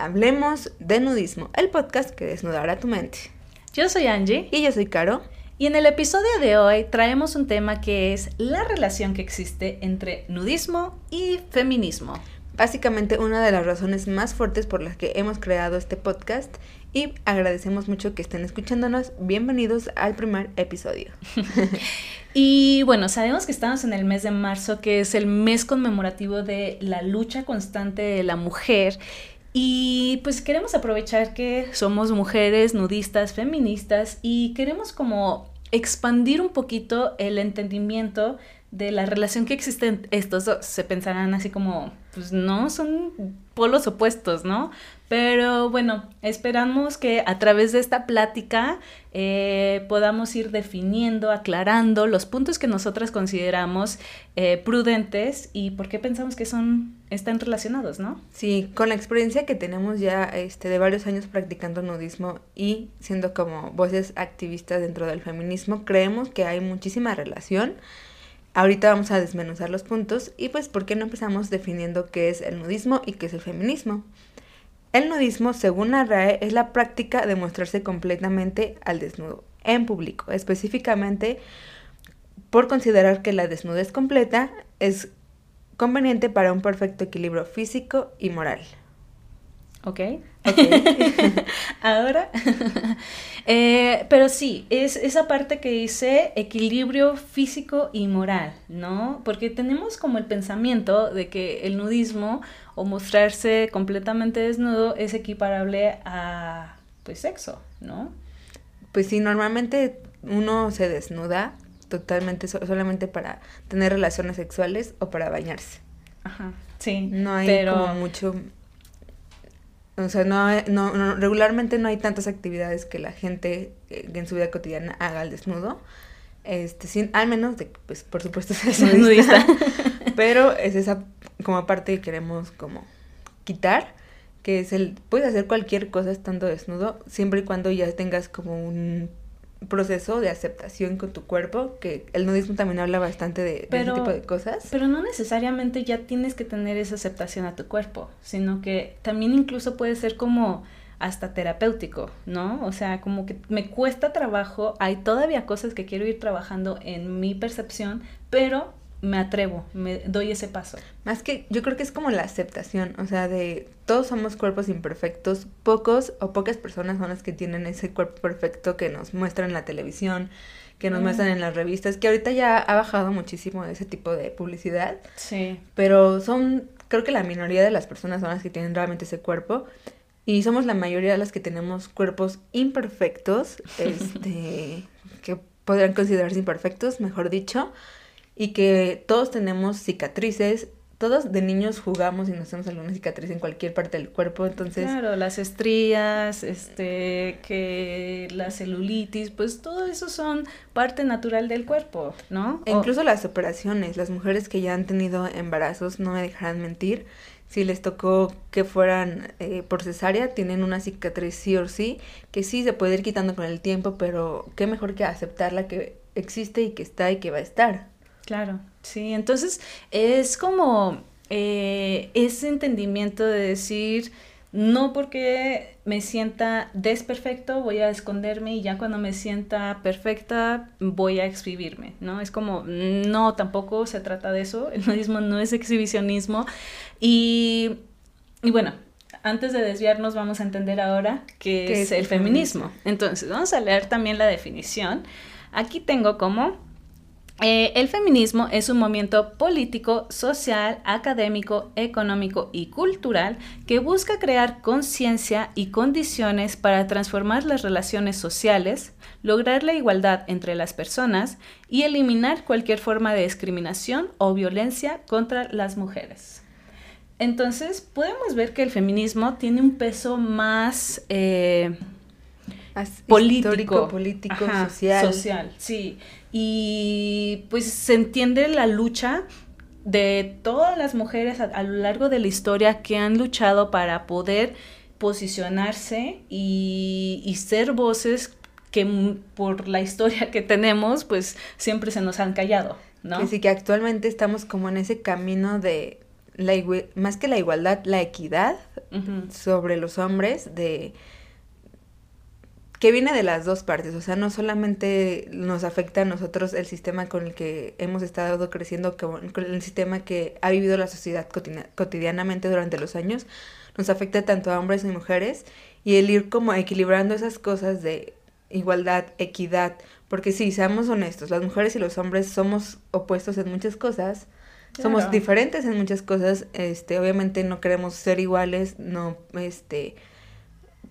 Hablemos de Nudismo, el podcast que desnudará tu mente. Yo soy Angie. Y yo soy Caro. Y en el episodio de hoy traemos un tema que es la relación que existe entre nudismo y feminismo. Básicamente una de las razones más fuertes por las que hemos creado este podcast y agradecemos mucho que estén escuchándonos. Bienvenidos al primer episodio. y bueno, sabemos que estamos en el mes de marzo, que es el mes conmemorativo de la lucha constante de la mujer. Y pues queremos aprovechar que somos mujeres nudistas, feministas y queremos como expandir un poquito el entendimiento de la relación que existen estos dos. Se pensarán así como, pues no, son polos opuestos, ¿no? Pero bueno, esperamos que a través de esta plática eh, podamos ir definiendo, aclarando los puntos que nosotras consideramos eh, prudentes y por qué pensamos que son están relacionados, ¿no? Sí, con la experiencia que tenemos ya este, de varios años practicando nudismo y siendo como voces activistas dentro del feminismo, creemos que hay muchísima relación. Ahorita vamos a desmenuzar los puntos y pues ¿por qué no empezamos definiendo qué es el nudismo y qué es el feminismo? El nudismo, según la RAE, es la práctica de mostrarse completamente al desnudo, en público, específicamente por considerar que la desnudez completa es conveniente para un perfecto equilibrio físico y moral. Ok. Ahora, eh, pero sí, es esa parte que dice equilibrio físico y moral, ¿no? Porque tenemos como el pensamiento de que el nudismo o mostrarse completamente desnudo es equiparable a, pues, sexo, ¿no? Pues sí, normalmente uno se desnuda totalmente solamente para tener relaciones sexuales o para bañarse. Ajá, sí. No hay como mucho o sea, no, no, regularmente no hay tantas actividades que la gente eh, en su vida cotidiana haga al desnudo. Este, sin, al menos de pues por supuesto es nudista. pero es esa como parte que queremos como quitar, que es el puedes hacer cualquier cosa estando desnudo, siempre y cuando ya tengas como un proceso de aceptación con tu cuerpo, que el nudismo también habla bastante de, ese tipo de cosas. Pero no necesariamente ya tienes que tener esa aceptación a tu cuerpo, sino que también incluso puede ser como hasta terapéutico, ¿no? O sea, como que me cuesta trabajo, hay todavía cosas que quiero ir trabajando en mi percepción, pero me atrevo, me doy ese paso. Más que yo creo que es como la aceptación, o sea, de todos somos cuerpos imperfectos, pocos o pocas personas son las que tienen ese cuerpo perfecto que nos muestran en la televisión, que nos muestran en las revistas, que ahorita ya ha bajado muchísimo ese tipo de publicidad. Sí. Pero son, creo que la minoría de las personas son las que tienen realmente ese cuerpo. Y somos la mayoría de las que tenemos cuerpos imperfectos, este, que podrían considerarse imperfectos, mejor dicho y que todos tenemos cicatrices. Todos de niños jugamos y nos hacemos alguna cicatriz en cualquier parte del cuerpo, entonces... Claro, las estrías, este, que la celulitis, pues todo eso son parte natural del cuerpo, ¿no? E incluso las operaciones, las mujeres que ya han tenido embarazos, no me dejarán mentir, si les tocó que fueran eh, por cesárea, tienen una cicatriz sí o sí, que sí se puede ir quitando con el tiempo, pero qué mejor que aceptarla que existe y que está y que va a estar. Claro, sí, entonces es como eh, ese entendimiento de decir, no porque me sienta desperfecto voy a esconderme y ya cuando me sienta perfecta voy a exhibirme, ¿no? Es como, no, tampoco se trata de eso, el nudismo no es exhibicionismo y, y bueno, antes de desviarnos vamos a entender ahora qué, es, el feminismo. Entonces, vamos a leer también la definición. Aquí tengo como eh, el feminismo es un movimiento político, social, académico, económico y cultural que busca crear conciencia y condiciones para transformar las relaciones sociales, lograr la igualdad entre las personas y eliminar cualquier forma de discriminación o violencia contra las mujeres. Entonces, podemos ver que el feminismo tiene un peso más... Eh, político, político, social. Social, sí. Y pues se entiende la lucha de todas las mujeres a, lo largo de la historia que han luchado para poder posicionarse y, y ser voces que por la historia que tenemos, pues siempre se nos han callado, ¿no? Que sí, que actualmente estamos como en ese camino de la más que la igualdad, la equidad sobre los hombres de que viene de las dos partes, o sea, no solamente nos afecta a nosotros el sistema con el que hemos estado creciendo, con el sistema que ha vivido la sociedad cotidianamente durante los años, nos afecta tanto a hombres y mujeres, y el ir como equilibrando esas cosas de igualdad, equidad, porque si seamos honestos, las mujeres y los hombres somos opuestos en muchas cosas, somos diferentes en muchas cosas, este, obviamente no queremos ser iguales, no, este,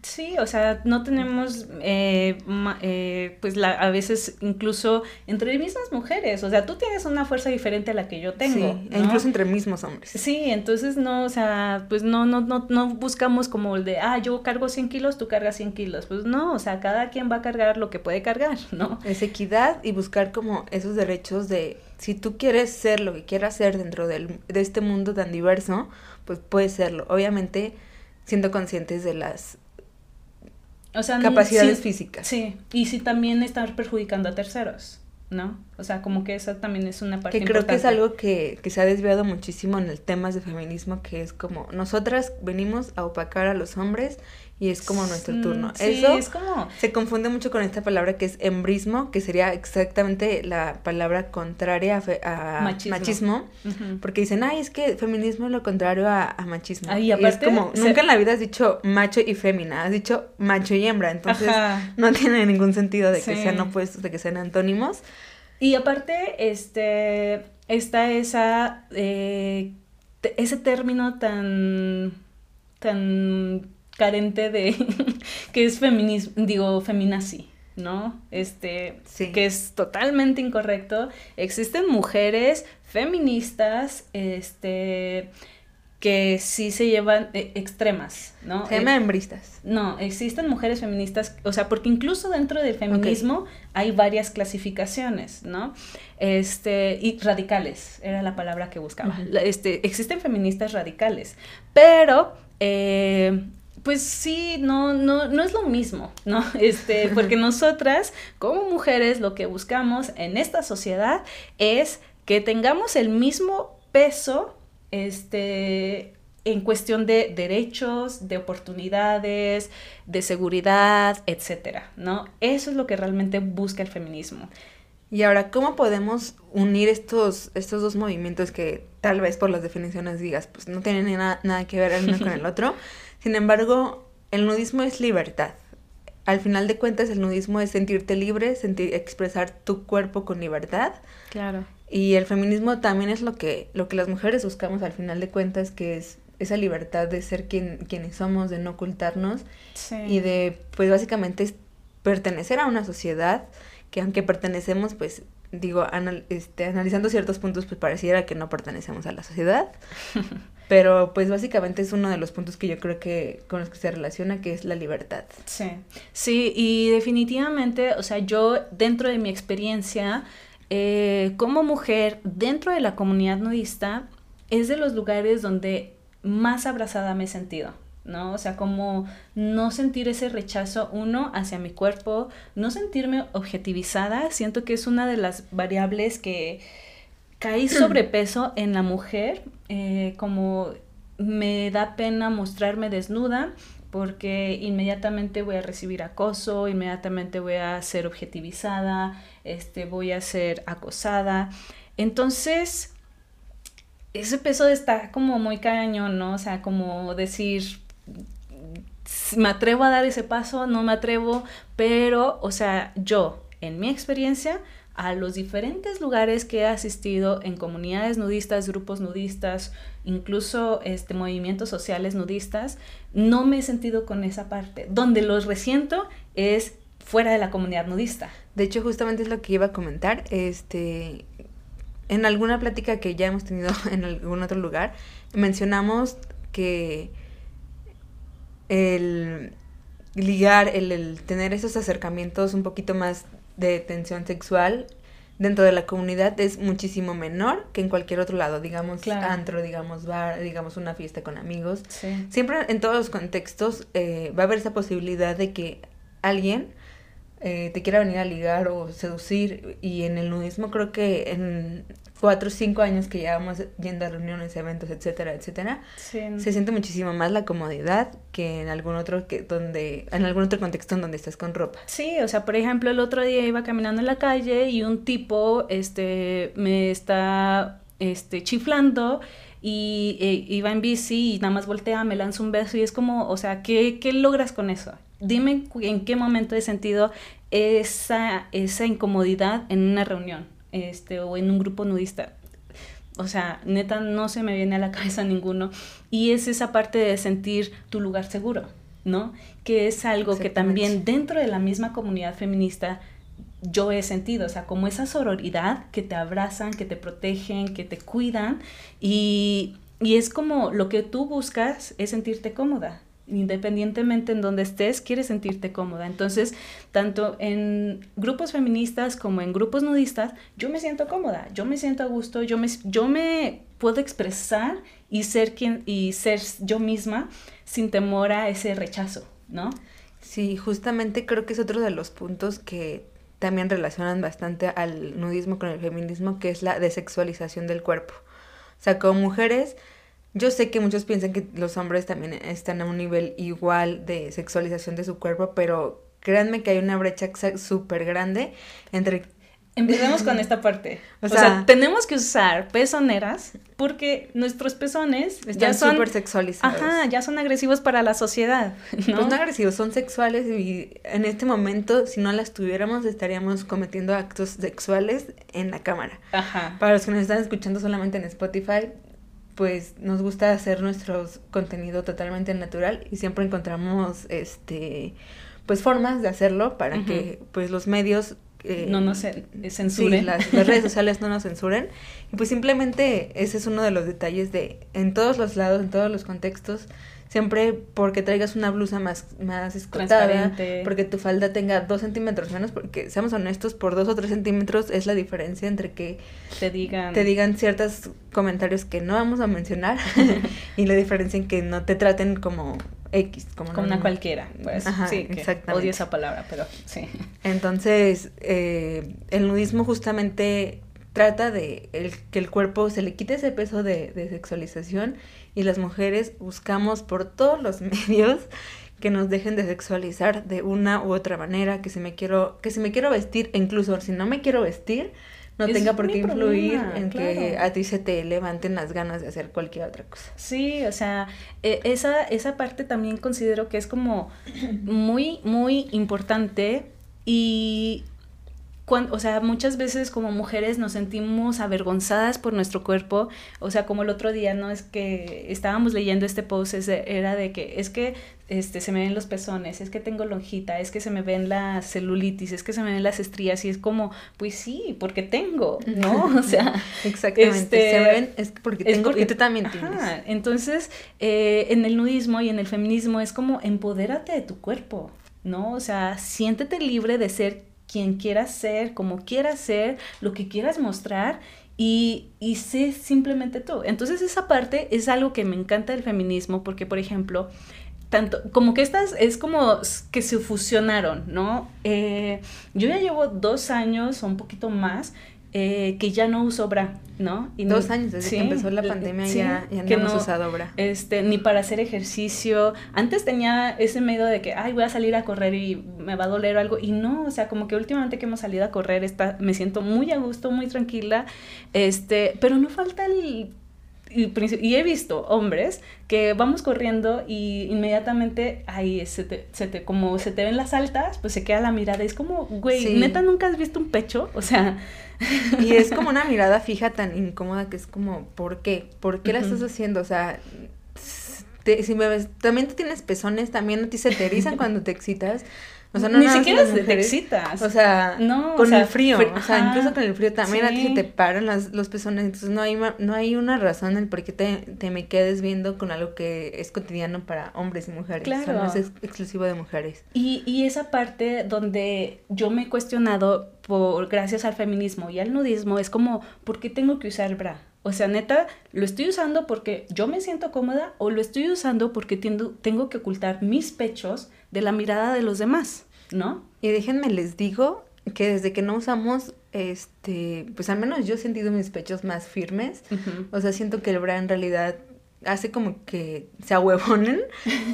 Sí, o sea, no tenemos, eh, eh, pues la, a veces incluso entre mismas mujeres, o sea, tú tienes una fuerza diferente a la que yo tengo. Sí, e incluso entre mismos hombres. Sí, entonces no, o sea, pues no, no, no, no buscamos como el de, ah, yo cargo 100 kilos, tú cargas 100 kilos. Pues no, o sea, cada quien va a cargar lo que puede cargar, ¿no? Es equidad y buscar como esos derechos de, si tú quieres ser lo que quieras ser dentro del, de este mundo tan diverso, pues puedes serlo. Obviamente siendo conscientes de las o sea, capacidades físicas. Sí, y si también estar perjudicando a terceros, ¿no? O sea, como que esa también es una parte Que creo que es algo que, que se ha desviado muchísimo en el temas de feminismo, que es como nosotras venimos a opacar a los hombres y es como nuestro turno. Sí, Eso es como... se confunde mucho con esta palabra que es embrismo, que sería exactamente la palabra contraria a, machismo, porque dicen, ay, es que feminismo es lo contrario a, machismo. y aparte, es como, nunca en la vida has dicho macho y fémina, has dicho macho y hembra, entonces no tiene ningún sentido de que sean opuestos, de que sean antónimos. Y aparte, este, está esa, eh, ese término tan, tan carente de que es feminismo, digo, feminazi, ¿no? Este, que es totalmente incorrecto. Existen mujeres feministas, este, que sí se llevan eh, extremas, ¿no? Se hembristas. No, existen mujeres feministas, o sea, porque incluso dentro del feminismo hay varias clasificaciones, ¿no? Este, y radicales, era la palabra que buscaba. Este, existen feministas radicales, pero eh, pues sí, no, no, no es lo mismo, ¿no? Este, porque nosotras, como mujeres, lo que buscamos en esta sociedad es que tengamos el mismo peso, este, en cuestión de derechos, de oportunidades, de seguridad, etcétera, ¿no? Eso es lo que realmente busca el feminismo. Y ahora, ¿cómo podemos unir estos, estos dos movimientos que tal vez por las definiciones digas, pues no tienen nada, nada que ver el uno con el otro? Sin embargo, el nudismo es libertad. Al final de cuentas, el nudismo es sentirte libre, sentir, expresar tu cuerpo con libertad. Claro. Y el feminismo también es lo que, lo que las mujeres buscamos al final de cuentas, que es esa libertad de ser quien, quienes somos, de no ocultarnos y de, pues básicamente, pertenecer a una sociedad que aunque pertenecemos, pues digo, este, analizando ciertos puntos, pues pareciera que no pertenecemos a la sociedad. Pero pues básicamente es uno de los puntos que yo creo que con los que se relaciona, que es la libertad. Sí, sí, y definitivamente, o sea, yo dentro de mi experiencia eh, como mujer dentro de la comunidad nudista, es de los lugares donde más abrazada me he sentido. ¿No? O sea, como no sentir ese rechazo, uno, hacia mi cuerpo, no sentirme objetivizada, siento que es una de las variables que caí sobrepeso en la mujer, eh, como me da pena mostrarme desnuda porque inmediatamente voy a recibir acoso, inmediatamente voy a ser objetivizada, este, voy a ser acosada. Entonces, ese peso está como muy cañón, ¿no? O sea, como decir, me atrevo a dar ese paso, no me atrevo, pero, o sea, yo, en mi experiencia, a los diferentes lugares que he asistido en comunidades nudistas, grupos nudistas, incluso este, movimientos sociales nudistas, no me he sentido con esa parte. Donde los resiento es fuera de la comunidad nudista. De hecho, justamente es lo que iba a comentar. Este, en alguna plática que ya hemos tenido en algún otro lugar, mencionamos que el ligar, el, tener esos acercamientos un poquito más de tensión sexual dentro de la comunidad es muchísimo menor que en cualquier otro lado, digamos antro, digamos bar, digamos una fiesta con amigos. Siempre en todos los contextos eh, va a haber esa posibilidad de que alguien eh, te quiera venir a ligar o seducir. Y en el nudismo creo que en cuatro o cinco años que llevamos yendo a reuniones, eventos, etcétera, etcétera, se siente muchísimo más la comodidad que en algún otro que donde en algún otro contexto en donde estás con ropa. Sí, o sea, por ejemplo, el otro día iba caminando en la calle y un tipo este me está este chiflando y eh, iba en bici y nada más voltea, me lanza un beso y es como, o sea, ¿qué, qué logras con eso? Dime en qué momento he sentido esa, esa incomodidad en una reunión este, o en un grupo nudista. O sea, neta, no se me viene a la cabeza ninguno. Y es esa parte de sentir tu lugar seguro, ¿no? Que es algo que también dentro de la misma comunidad feminista yo he sentido, o sea, como esa sororidad que te abrazan, que te protegen, que te cuidan y, y es como lo que tú buscas es sentirte cómoda, independientemente en donde estés, quieres sentirte cómoda. Entonces, tanto en grupos feministas como en grupos nudistas, yo me siento cómoda, yo me siento a gusto, yo me, yo me puedo expresar y ser quien y ser yo misma sin temor a ese rechazo, ¿no? Sí, justamente creo que es otro de los puntos que también relacionan bastante al nudismo con el feminismo, que es la desexualización del cuerpo. O sea, como mujeres yo sé que muchos piensan que los hombres también están a un nivel igual de sexualización de su cuerpo, pero créanme que hay una brecha súper grande entre... Empecemos con esta parte. O, sea, tenemos que usar pezoneras porque nuestros pezones están súper sexualizados. Ajá, ya son agresivos para la sociedad. ¿no? Pues no agresivos, son sexuales y en este momento, si no las tuviéramos, estaríamos cometiendo actos sexuales en la cámara. Ajá. Para los que nos están escuchando solamente en Spotify, pues nos gusta hacer nuestro contenido totalmente natural y siempre encontramos este pues formas de hacerlo para que pues los medios eh, no nos censuren. Sí, las, las, redes sociales no nos censuren. Y pues simplemente ese es uno de los detalles de en todos los lados, en todos los contextos, siempre porque traigas una blusa más, más escotada, porque tu falda tenga dos centímetros menos, porque seamos honestos, por dos o tres centímetros es la diferencia entre que te digan, te digan ciertos comentarios que no vamos a mencionar y la diferencia en que no te traten como X, como, una cualquiera, pues. Sí, odio esa palabra, pero sí. Entonces, eh, el nudismo justamente trata de el, que el cuerpo se le quite ese peso de, de sexualización y las mujeres buscamos por todos los medios que nos dejen de sexualizar de una u otra manera, que si me quiero, que si me quiero vestir, e incluso si no me quiero vestir, no tenga por qué influir en que a ti se te levanten las ganas de hacer cualquier otra cosa. Sí, o sea, e, esa, esa parte también considero que es como muy, muy importante y o sea, muchas veces como mujeres nos sentimos avergonzadas por nuestro cuerpo, o sea, como el otro día, ¿no? Es que estábamos leyendo este post, era de que es que este, se me ven los pezones, es que tengo lonjita, es que se me ven las celulitis, es que se me ven las estrías, y es como, pues sí, porque tengo, ¿no? O sea, exactamente, este, se ven, es porque tengo, y tú también tienes. Entonces, eh, en el nudismo y en el feminismo es como, empodérate de tu cuerpo, ¿no? O sea, siéntete libre de ser quien quieras ser, como quieras ser, lo que quieras mostrar y, y sé simplemente tú. Entonces esa parte es algo que me encanta del feminismo porque, por ejemplo, tanto, como que estas es como que se fusionaron, ¿no? Eh, yo ya llevo dos años o un poquito más eh, que ya no uso bra, ¿no? Y Dos años desde que empezó la pandemia ya, ya no hemos usado bra. Este, ni para hacer ejercicio. Antes tenía ese miedo de que, ay, voy a salir a correr y me va a doler algo. Y no, o sea, como que últimamente que hemos salido a correr, está, me siento muy a gusto, muy tranquila. Este, pero no falta el y, he visto hombres que vamos corriendo y inmediatamente ahí se te, se te, como se te ven las altas, pues se queda la mirada. Es como, güey, neta nunca has visto un pecho, o sea. Y es como una mirada fija tan incómoda que es como, ¿por qué? ¿Por qué la estás haciendo? O sea, si me ves, también tú tienes pezones, también a ti se te erizan cuando te excitas. O sea, no Ni siquiera te excitas. O sea, no, con el frío. o sea, incluso con el frío también a ti se te paran las, los pezones. Entonces no hay, no hay una razón en por qué te, te, me quedes viendo con algo que es cotidiano para hombres y mujeres. Claro. O sea, no es exclusivo de mujeres. Y, y esa parte donde yo me he cuestionado por gracias al feminismo y al nudismo es como, ¿por qué tengo que usar bra? O sea, neta, ¿lo estoy usando porque yo me siento cómoda o lo estoy usando porque tengo, tengo que ocultar mis pechos de la mirada de los demás? ¿no? Y déjenme les digo que desde que no usamos, este, pues al menos yo he sentido mis pechos más firmes. O sea, siento que el bra en realidad hace como que se ahuevonen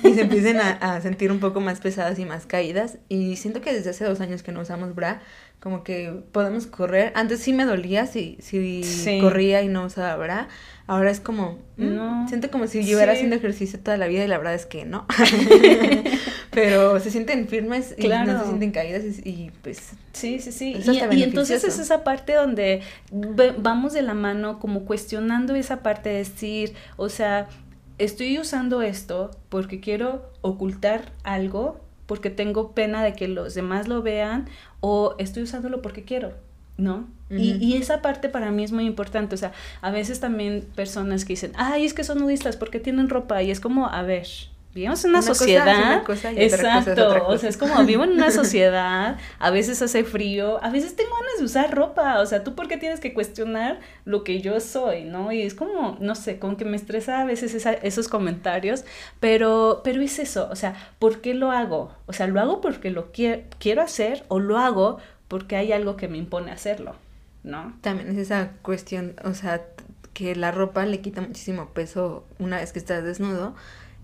y se empiecen a, sentir un poco más pesadas y más caídas. Y siento que desde hace dos años que no usamos bra, como que podemos correr. Antes sí me dolía si, si corría y no usaba bra. Ahora es como, mm, siento como si llevara haciendo ejercicio toda la vida y la verdad es que no. Pero se sienten firmes y no se sienten caídas y, pues... Sí, sí, sí. Y, y, entonces es esa parte donde vamos de la mano como cuestionando esa parte de decir, o sea, estoy usando esto porque quiero ocultar algo, porque tengo pena de que los demás lo vean, o estoy usándolo porque quiero, ¿no? y, y, esa parte para mí es muy importante, o sea, a veces también personas que dicen, ay, es que son nudistas porque tienen ropa, y es como, a ver, vivimos en una, sociedad. exacto, o sea, es como vivo en una sociedad, a veces hace frío, a veces tengo ganas de usar ropa, o sea, tú por qué tienes que cuestionar lo que yo soy, ¿no? Y es como, no sé, como que me estresa a veces esos comentarios, pero, pero es eso, o sea, ¿por qué lo hago? O sea, ¿lo hago porque lo quiero hacer o lo hago porque hay algo que me impone hacerlo? ¿no? También es esa cuestión, o sea, que la ropa le quita muchísimo peso una vez que estás desnudo.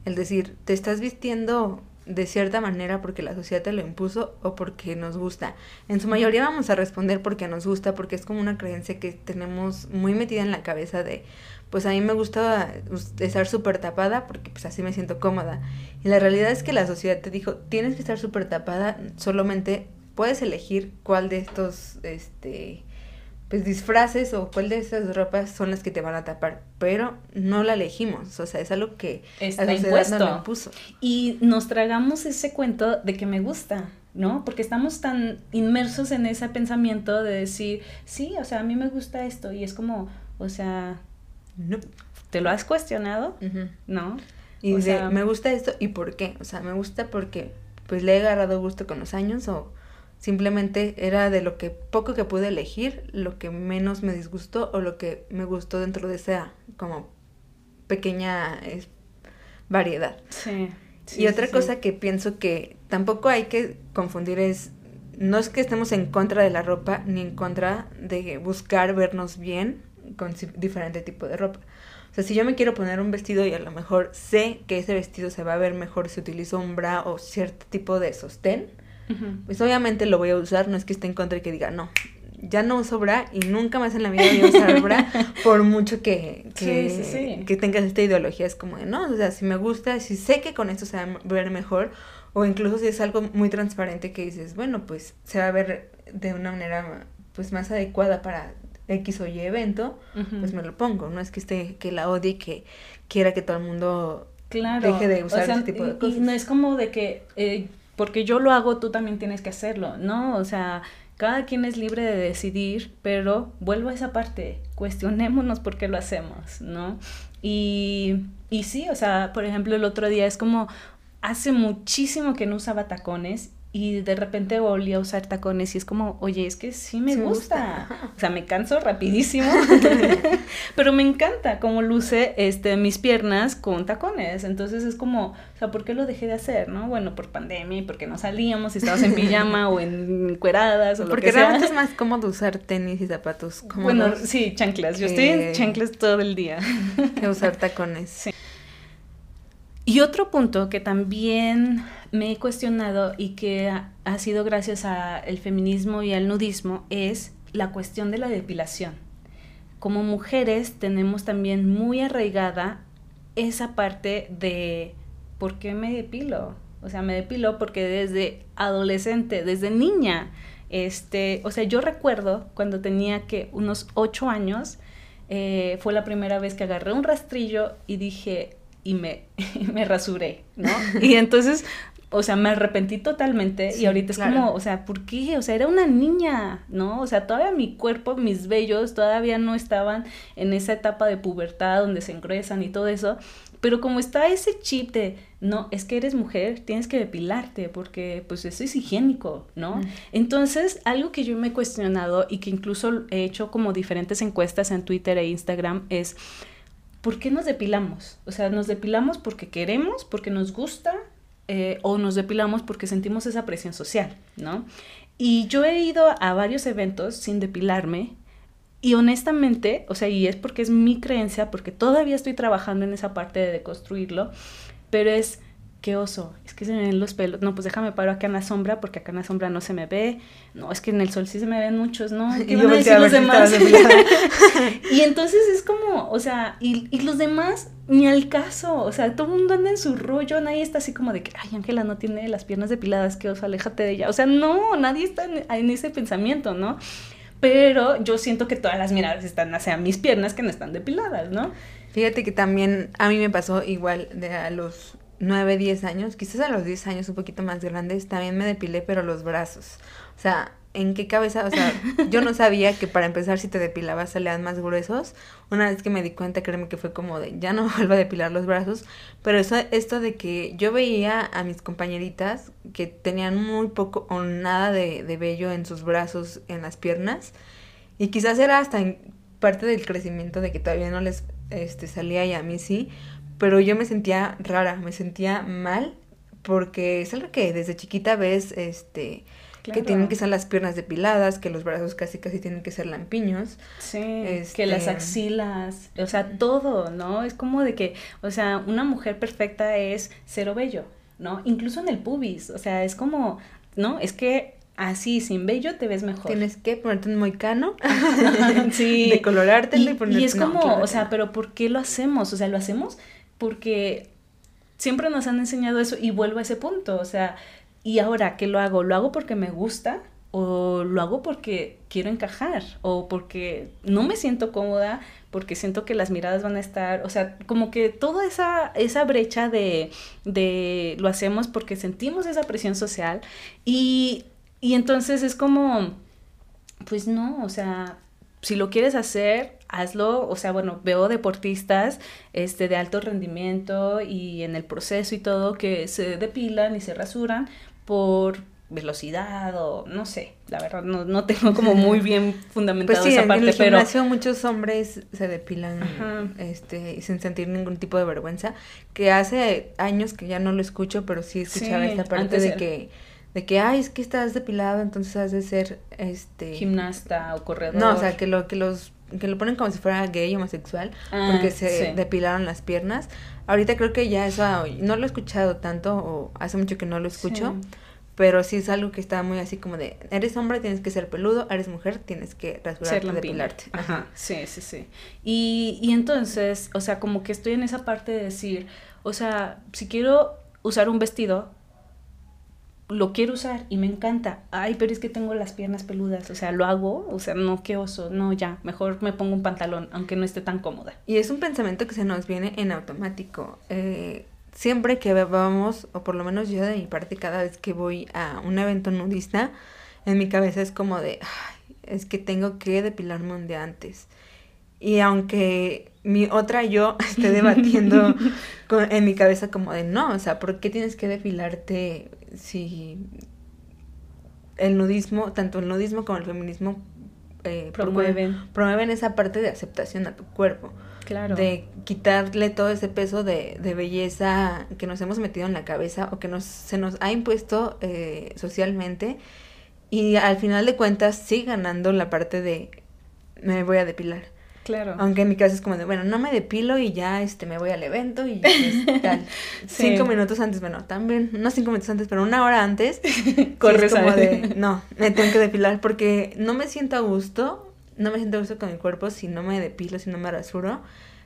El decir, te estás vistiendo de cierta manera porque la sociedad te lo impuso o porque nos gusta. En su mayoría vamos a responder porque nos gusta, porque es como una creencia que tenemos muy metida en la cabeza de, pues a mí me gusta estar súper tapada porque pues así me siento cómoda. Y la realidad es que la sociedad te dijo, tienes que estar súper tapada, solamente puedes elegir cuál de estos, este, pues disfraces o cuál de esas ropas son las que te van a tapar, pero no la elegimos, o sea, es algo que está la impuesto. Nos Y nos tragamos ese cuento de que me gusta, ¿no? Porque estamos tan inmersos en ese pensamiento de decir, sí, o sea, a mí me gusta esto y es como, o sea, no. ¿te lo has cuestionado? ¿No? Y de, me gusta esto y por qué, o sea, me gusta porque pues le he agarrado gusto con los años o Simplemente era de lo que poco que pude elegir, lo que menos me disgustó o lo que me gustó dentro de esa como pequeña variedad. Sí. y otra cosa que pienso que tampoco hay que confundir es, no es que estemos en contra de la ropa ni en contra de buscar vernos bien con diferente tipo de ropa. O sea, si yo me quiero poner un vestido y a lo mejor sé que ese vestido se va a ver mejor si utilizo un bra o cierto tipo de sostén, pues obviamente lo voy a usar, no es que esté en contra y que diga, no, ya no uso bra y nunca más en la vida voy a usar bra por mucho que, que, que tengas esta ideología. Es como de, no, o sea, si me gusta, si sé que con esto se va a ver mejor, o incluso si es algo muy transparente que dices, bueno, pues se va a ver de una manera pues más adecuada para X o Y evento, pues me lo pongo. No es que esté, que la odie y que quiera que todo el mundo deje de usar ese tipo de cosas. Y no es como de que eh, porque yo lo hago, tú también tienes que hacerlo, ¿no? O sea, cada quien es libre de decidir, pero vuelvo a esa parte, cuestionémonos por qué lo hacemos, ¿no? Y, y sí, o sea, por ejemplo, el otro día es como, hace muchísimo que no usaba tacones y de repente volví a usar tacones y es como, oye, es que sí me gusta. O sea, me canso rapidísimo, pero me encanta cómo luce este, mis piernas con tacones. Entonces es como, o sea, ¿por qué lo dejé de hacer, no? Bueno, por pandemia y porque no salíamos, y estábamos en pijama o en cueradas o porque lo que sea. realmente es más cómodo usar tenis y zapatos cómodos. Bueno, sí, chanclas. Yo estoy en chanclas todo el día. Que usar tacones. Sí. Y otro punto que también me he cuestionado y que ha, sido gracias al feminismo y al nudismo es la cuestión de la depilación. Como mujeres tenemos también muy arraigada esa parte de ¿por qué me depilo? O sea, me depilo porque desde adolescente, desde niña, este, o sea, yo recuerdo cuando tenía que unos ocho años, eh, fue la primera vez que agarré un rastrillo y dije, y me, me rasuré, ¿no? Y entonces, o sea, me arrepentí totalmente y ahorita es como, o sea, ¿por qué? O sea, era una niña, ¿no? O sea, todavía mi cuerpo, mis vellos todavía no estaban en esa etapa de pubertad donde se engruesan y todo eso, pero como está ese chip de, no, es que eres mujer, tienes que depilarte porque pues eso es higiénico, ¿no? Entonces, algo que yo me he cuestionado y que incluso he hecho como diferentes encuestas en Twitter e Instagram es, ¿por qué nos depilamos? O sea, nos depilamos porque queremos, porque nos gusta, eh, o nos depilamos porque sentimos esa presión social, ¿no? Y yo he ido a varios eventos sin depilarme y honestamente, o sea, y es porque es mi creencia, porque todavía estoy trabajando en esa parte de deconstruirlo, pero es qué oso, es que se me ven los pelos, no, pues déjame paro acá en la sombra porque acá en la sombra no se me ve, no, es que en el sol sí se me ven muchos, ¿no? ¿Qué van a decir los demás? y entonces es como, o sea, y, y, los demás ni al caso, o sea, todo el mundo anda en su rollo, nadie está así como de que, ay, Ángela no tiene las piernas depiladas, que oso, aléjate de ella, o sea, no, nadie está en, en ese pensamiento, ¿no? Pero yo siento que todas las miradas están hacia mis piernas que no están depiladas, ¿no? Fíjate que también a mí me pasó igual de a los 9, 10 años, quizás a los 10 años un poquito más grandes, también me depilé, pero los brazos. O sea, ¿en qué cabeza? O sea, yo no sabía que para empezar si te depilabas salían más gruesos. Una vez que me di cuenta, créeme que fue como de, ya no vuelvo a depilar los brazos. Pero eso, esto de que yo veía a mis compañeritas que tenían muy poco o nada de, de vello en sus brazos, en las piernas. Y quizás era hasta en parte del crecimiento de que todavía no les este, salía y a mí sí pero yo me sentía rara, me sentía mal, porque es algo que desde chiquita ves, este, que tienen que ser las piernas depiladas, que los brazos casi casi tienen que ser lampiños. Sí, que las este, axilas, o sea, todo, ¿no? Es como de que, o sea, una mujer perfecta es cero bello, ¿no? Incluso en el pubis, o sea, es como, ¿no? Es que así, sin vello, te ves mejor. Tienes que ponerte un moicano, sí. decolorártelo y, y ponerte... Y es como, o sea, pero ¿por qué lo hacemos? O sea, lo hacemos porque siempre nos han enseñado eso y vuelvo a ese punto, o sea, ¿y ahora qué lo hago? ¿Lo hago porque me gusta? ¿O lo hago porque quiero encajar? ¿O porque no me siento cómoda? Porque siento que las miradas van a estar, o sea, como que toda esa, esa brecha de, de lo hacemos porque sentimos esa presión social y, y entonces es como, pues no, o sea, si lo quieres hacer, hazlo, o sea, bueno, veo deportistas este, de alto rendimiento y en el proceso y todo que se depilan y se rasuran por velocidad o no sé, la verdad no, no tengo como muy bien fundamentado pues esa parte, en el pero gimnasio muchos hombres se depilan este sin sentir ningún tipo de vergüenza, que hace años que ya no lo escucho, pero sí escuchaba esta parte de que de que ay es que estás depilado entonces has de ser este gimnasta o corredor no o sea que lo que los que lo ponen como si fuera gay homosexual ah, porque se depilaron las piernas. Ahorita creo que ya eso no lo he escuchado tanto o hace mucho que no lo escucho pero sí es algo que está muy así como de eres hombre tienes que ser peludo eres mujer tienes que rasurarte depilarte ajá. Sí sí sí. Y y entonces o sea como que estoy en esa parte de decir o sea si quiero usar un vestido lo quiero usar y me encanta. Ay, pero es que tengo las piernas peludas, o sea, lo hago, o sea, no, qué oso, no, ya, mejor me pongo un pantalón, aunque no esté tan cómoda. Y es un pensamiento que se nos viene en automático. Eh, siempre que vamos, o por lo menos yo de mi parte, cada vez que voy a un evento nudista, en mi cabeza es como de, ay, es que tengo que depilarme un día antes. Y aunque mi otra yo esté debatiendo en mi cabeza como de, no, o sea, ¿por qué tienes que depilarte si el nudismo, tanto el nudismo como el feminismo eh, promueven. promueven esa parte de aceptación a tu cuerpo. Claro. De quitarle todo ese peso de, de belleza que nos hemos metido en la cabeza o que nos, se nos ha impuesto eh, socialmente. Y al final de cuentas sigue ganando la parte de me voy a depilar. Claro. Aunque en mi caso es como de, bueno, no me depilo y ya este me voy al evento y pues, tal. Cinco minutos antes, bueno, también, no cinco minutos antes, pero una hora antes, corres como de, no, me tengo que depilar porque no me siento a gusto, no me siento a gusto con mi cuerpo si no me depilo, si no me rasuro.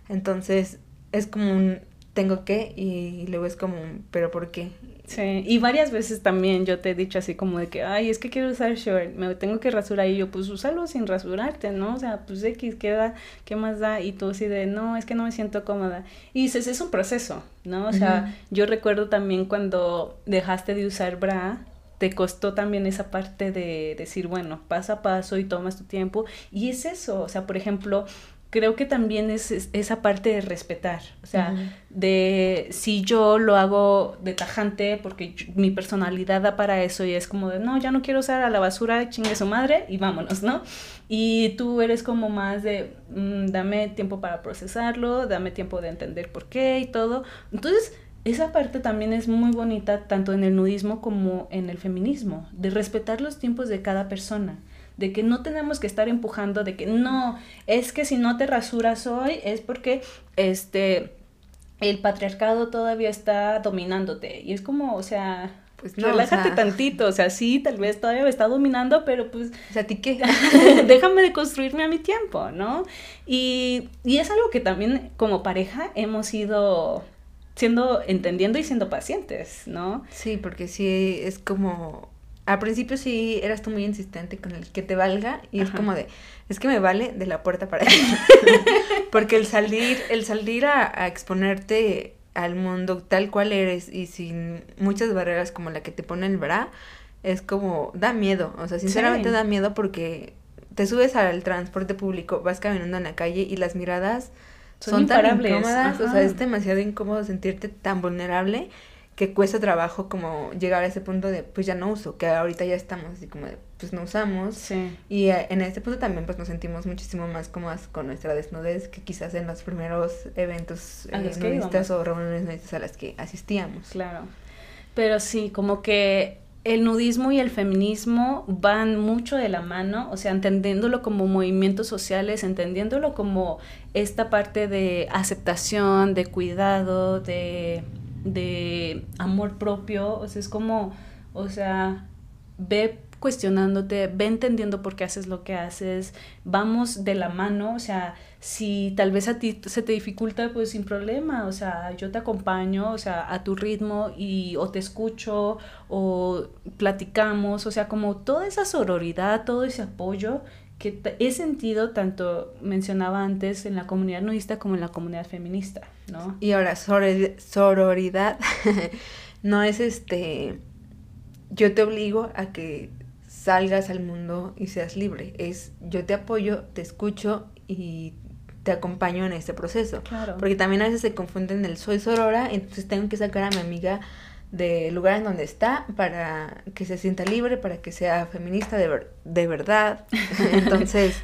Entonces, es como un tengo que y luego es como pero ¿por qué? Sí, y varias veces también yo te he dicho así como de que, ay, es que quiero usar short, me tengo que rasurar y yo, pues úsalo sin rasurarte, ¿no? O sea, pues X, ¿qué da? ¿Qué más da? Y tú así de, no, es que no me siento cómoda. Y dices, es un proceso, ¿no? O sea, yo recuerdo también cuando dejaste de usar bra, te costó también esa parte de decir, bueno, paso a paso y tomas tu tiempo. Y es eso, o sea, por ejemplo, creo que también es, esa parte de respetar, o sea, de si yo lo hago de tajante porque mi personalidad da para eso y es como de, no, ya no quiero usar a la basura, chingue su madre y vámonos, ¿no? Y tú eres como más de, mm, dame tiempo para procesarlo, dame tiempo de entender por qué y todo. Entonces, esa parte también es muy bonita tanto en el nudismo como en el feminismo, de respetar los tiempos de cada persona de que no tenemos que estar empujando, de que no, es que si no te rasuras hoy es porque este el patriarcado todavía está dominándote. Y es como, o sea, pues no, relájate tantito, o sea, sí, tal vez todavía me está dominando, pero pues... O sea, ¿a ti qué? déjame de construirme a mi tiempo, ¿no? Y, y es algo que también como pareja hemos ido siendo, entendiendo y siendo pacientes, ¿no? Sí, porque sí, es como al principio sí eras tú muy insistente con el que te valga y es como de, es que me vale de la puerta para allá. Porque el salir, el salir a, exponerte al mundo tal cual eres y sin muchas barreras como la que te pone el bra, es como, da miedo, o sea, sinceramente da miedo porque te subes al transporte público, vas caminando en la calle y las miradas son, tan incómodas, o sea, es demasiado incómodo sentirte tan vulnerable que cuesta trabajo como llegar a ese punto de pues ya no uso, que ahorita ya estamos así como de pues no usamos. Sí. Y eh, en este punto también pues nos sentimos muchísimo más cómodas con nuestra desnudez que quizás en los primeros eventos eh, nudistas o reuniones nudistas a las que asistíamos. Claro. Pero sí, como que el nudismo y el feminismo van mucho de la mano, o sea, entendiéndolo como movimientos sociales, entendiéndolo como esta parte de aceptación, de cuidado, de de amor propio, o sea, es como, o sea, ve cuestionándote, ve entendiendo por qué haces lo que haces, vamos de la mano, o sea, si tal vez a ti se te dificulta, pues sin problema, o sea, yo te acompaño, o sea, a tu ritmo y o te escucho o platicamos, o sea, como toda esa sororidad, todo ese apoyo que he sentido tanto mencionaba antes en la comunidad nudista como en la comunidad feminista, ¿no? Y ahora, sororidad no es este, yo te obligo a que salgas al mundo y seas libre, es yo te apoyo, te escucho y te acompaño en este proceso. Claro. Porque también a veces se confunden el soy sorora, entonces tengo que sacar a mi amiga de lugar en donde está para que se sienta libre, para que sea feminista de, de verdad. Entonces,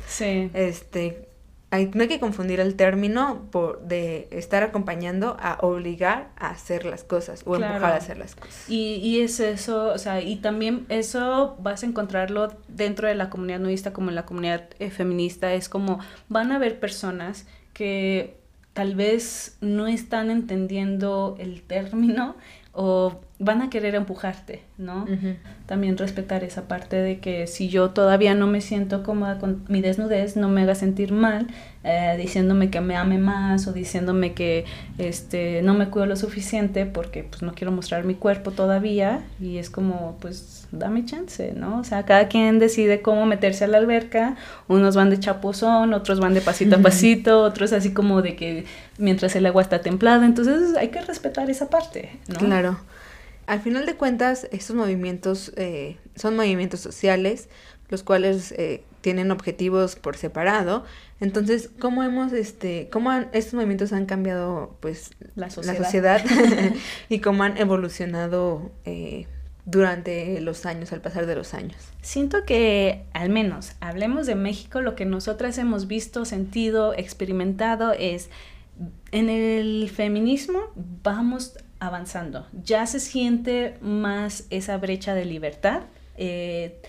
este, hay, no hay que confundir el término por, de estar acompañando a obligar a hacer las cosas o empujar a hacer las cosas. Y, y es eso, o sea, y también eso vas a encontrarlo dentro de la comunidad nudista como en la comunidad eh, feminista, es como van a haber personas que tal vez no están entendiendo el término o van a querer empujarte, ¿no? También respetar esa parte de que si yo todavía no me siento cómoda con mi desnudez, no me haga sentir mal, eh, diciéndome que me ame más o diciéndome que este, no me cuido lo suficiente porque pues no quiero mostrar mi cuerpo todavía y es como pues dame chance, ¿no? O sea, cada quien decide cómo meterse a la alberca, unos van de chapuzón, otros van de pasito a pasito, otros así como de que mientras el agua está templada, entonces hay que respetar esa parte, ¿no? Claro. Al final de cuentas, estos movimientos eh, son movimientos sociales, los cuales eh, tienen objetivos por separado. Entonces, ¿cómo hemos, este, cómo estos movimientos han cambiado, pues, la sociedad, y cómo han evolucionado eh, durante los años, al pasar de los años? Siento que, al menos, hablemos de México, lo que nosotras hemos visto, sentido, experimentado es, en el feminismo vamos avanzando. Ya se siente más esa brecha de libertad. Eh,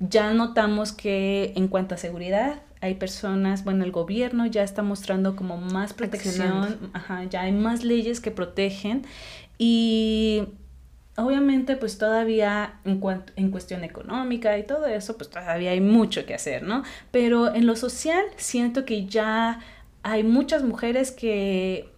ya notamos que en cuanto a seguridad, hay personas, bueno, el gobierno ya está mostrando como más protección, ajá, ya hay más leyes que protegen y obviamente pues todavía en, cuanto, en cuestión económica y todo eso, pues todavía hay mucho que hacer, ¿no? Pero en lo social siento que ya hay muchas mujeres que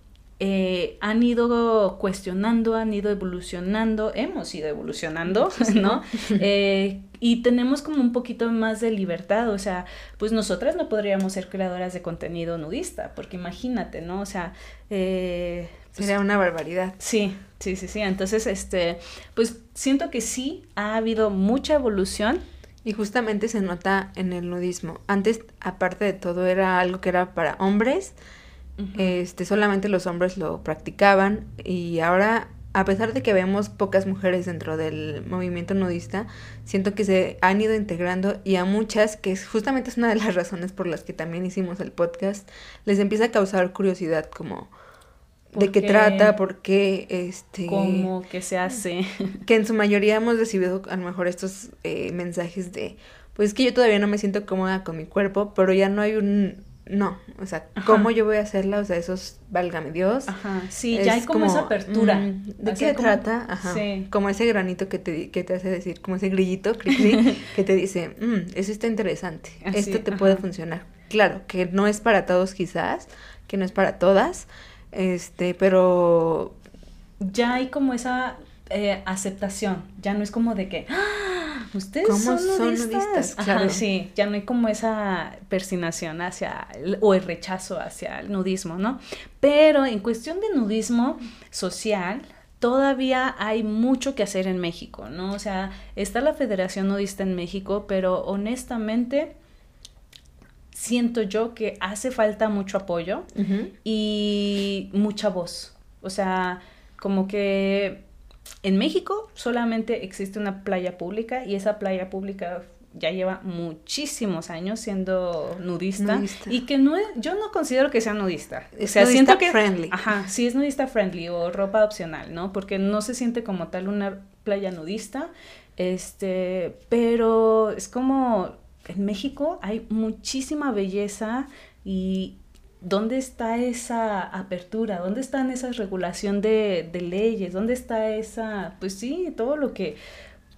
eh, han ido cuestionando, han ido evolucionando, hemos ido evolucionando, ¿no? Eh, y tenemos como un poquito más de libertad, o sea, pues nosotras no podríamos ser creadoras de contenido nudista, porque imagínate, ¿no? O sea, eh, pues sería una barbaridad. Sí, sí, sí, sí. Entonces, este, pues siento que sí ha habido mucha evolución. Y justamente se nota en el nudismo. Antes, aparte de todo, era algo que era para hombres este, solamente los hombres lo practicaban y ahora, a pesar de que vemos pocas mujeres dentro del movimiento nudista, siento que se han ido integrando y a muchas, que justamente es una de las razones por las que también hicimos el podcast, les empieza a causar curiosidad como de qué trata, por qué, este... Cómo, qué se hace. Que en su mayoría hemos recibido a lo mejor estos eh, mensajes de, pues es que yo todavía no me siento cómoda con mi cuerpo, pero ya no hay un... No, o sea, ¿cómo yo voy a hacerla? O sea, eso es, válgame Dios. Ajá, sí, ya hay como, esa apertura. Mm, ¿De qué trata? Ajá. Sí. Como ese granito que te, que te hace decir, como ese grillito, que te dice, mm, eso está interesante, esto te puede funcionar. Claro, que no es para todos quizás, que no es para todas, este, pero... Ya hay como esa eh, aceptación, ya no es como de que, ¡Ah! ustedes son nudistas. Claro. sí, ya no hay como esa persinación hacia, o el rechazo hacia el nudismo, ¿no? Pero en cuestión de nudismo social, todavía hay mucho que hacer en México, ¿no? O sea, está la Federación Nudista en México, pero honestamente siento yo que hace falta mucho apoyo y mucha voz. O sea, como que en México solamente existe una playa pública y esa playa pública ya lleva muchísimos años siendo nudista, y que no es, yo no considero que sea nudista. o sea, siento que friendly. Ajá, sí es nudista friendly o ropa opcional, ¿no? Porque no se siente como tal una playa nudista. Este, pero es como en México hay muchísima belleza y ¿dónde está esa apertura? ¿Dónde están esas regulación de, de, leyes? ¿Dónde está esa, pues sí, todo lo que,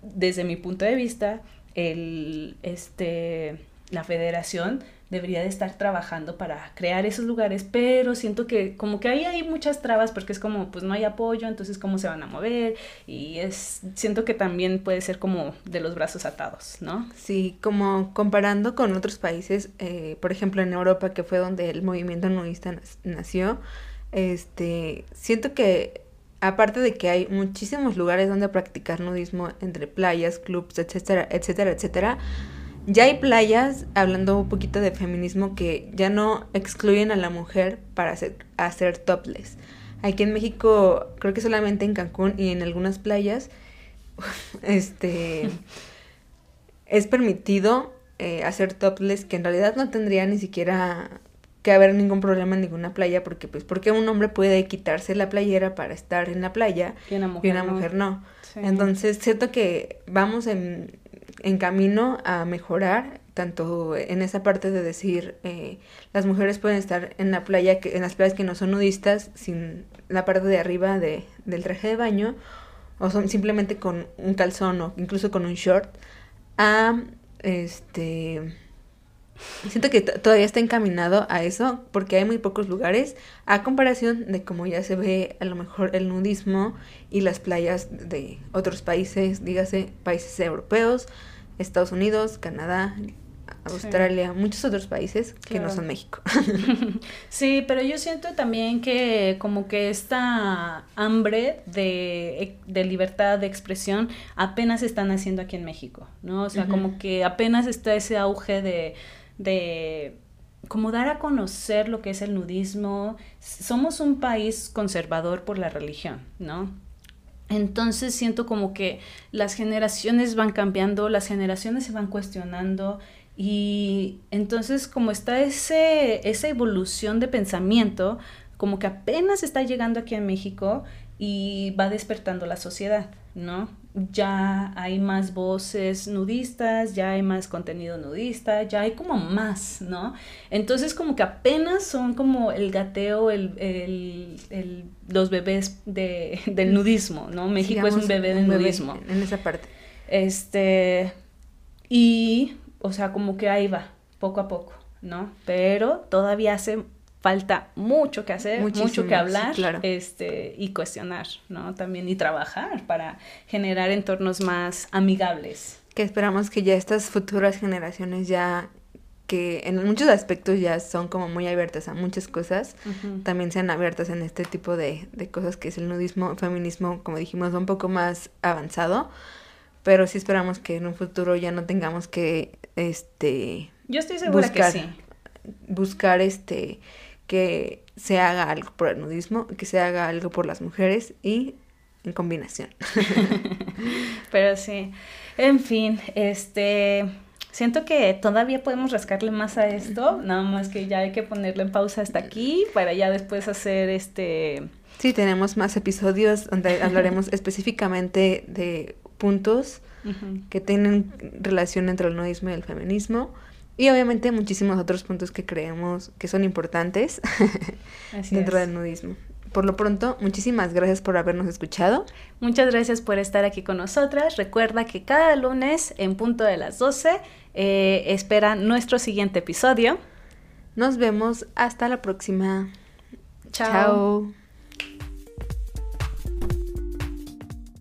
desde mi punto de vista, el, este, la federación debería de estar trabajando para crear esos lugares, pero siento que como que ahí hay muchas trabas porque es como pues no hay apoyo, entonces cómo se van a mover y es siento que también puede ser como de los brazos atados, ¿no? Sí, como comparando con otros países, eh, por ejemplo en Europa que fue donde el movimiento nudista nació, este, siento que aparte de que hay muchísimos lugares donde practicar nudismo entre playas, clubs, etcétera, etcétera, etcétera, ya hay playas, hablando un poquito de feminismo, que ya no excluyen a la mujer para hacer, hacer topless. Aquí en México, creo que solamente en Cancún y en algunas playas, este, es permitido eh, hacer topless, que en realidad no tendría ni siquiera que haber ningún problema en ninguna playa, porque pues, porque un hombre puede quitarse la playera para estar en la playa y una mujer, no. Entonces, siento que vamos en en camino a mejorar, tanto en esa parte de decir eh, las mujeres pueden estar en la playa, en las playas que no son nudistas, sin la parte de arriba de, del traje de baño, o son simplemente con un calzón o incluso con un short, a este siento que todavía está encaminado a eso porque hay muy pocos lugares a comparación de cómo ya se ve a lo mejor el nudismo y las playas de otros países, dígase países europeos, Estados Unidos, Canadá, Australia, muchos otros países que no son México. sí, pero yo siento también que como que esta hambre de, de, libertad de expresión apenas están haciendo aquí en México, ¿no? O sea, como que apenas está ese auge de, de como dar a conocer lo que es el nudismo. Somos un país conservador por la religión, ¿no? Entonces siento como que las generaciones van cambiando, las generaciones se van cuestionando y entonces como está ese, esa evolución de pensamiento, como que apenas está llegando aquí en México y va despertando la sociedad, ¿no? Ya hay más voces nudistas, ya hay más contenido nudista, ya hay como más, ¿no? Entonces como que apenas son como el gateo, el, el, los bebés de, del nudismo, ¿no? México es un bebé del nudismo. En esa parte. Este, y, o sea, como que ahí va, poco a poco, ¿no? Pero todavía hace falta mucho que hacer, mucho que hablar este, y cuestionar, ¿no? También y trabajar para generar entornos más amigables. Que esperamos que ya estas futuras generaciones ya que en muchos aspectos ya son como muy abiertas a muchas cosas, también sean abiertas en este tipo de, de cosas que es el nudismo, feminismo, como dijimos, un poco más avanzado, pero sí esperamos que en un futuro ya no tengamos que, este... Yo estoy segura buscar, que sí. Buscar, este, que se haga algo por el nudismo, que se haga algo por las mujeres y en combinación. Pero sí, en fin, este, Siento que todavía podemos rascarle más a esto, nada más que ya hay que ponerle en pausa hasta aquí para ya después hacer este... Sí, tenemos más episodios donde hablaremos específicamente de puntos que tienen relación entre el nudismo y el feminismo. Y obviamente muchísimos otros puntos que creemos que son importantes dentro del nudismo. Por lo pronto, muchísimas gracias por habernos escuchado. Muchas gracias por estar aquí con nosotras. Recuerda que cada lunes en punto de las 12 eh, espera nuestro siguiente episodio. Nos vemos hasta la próxima. Chao.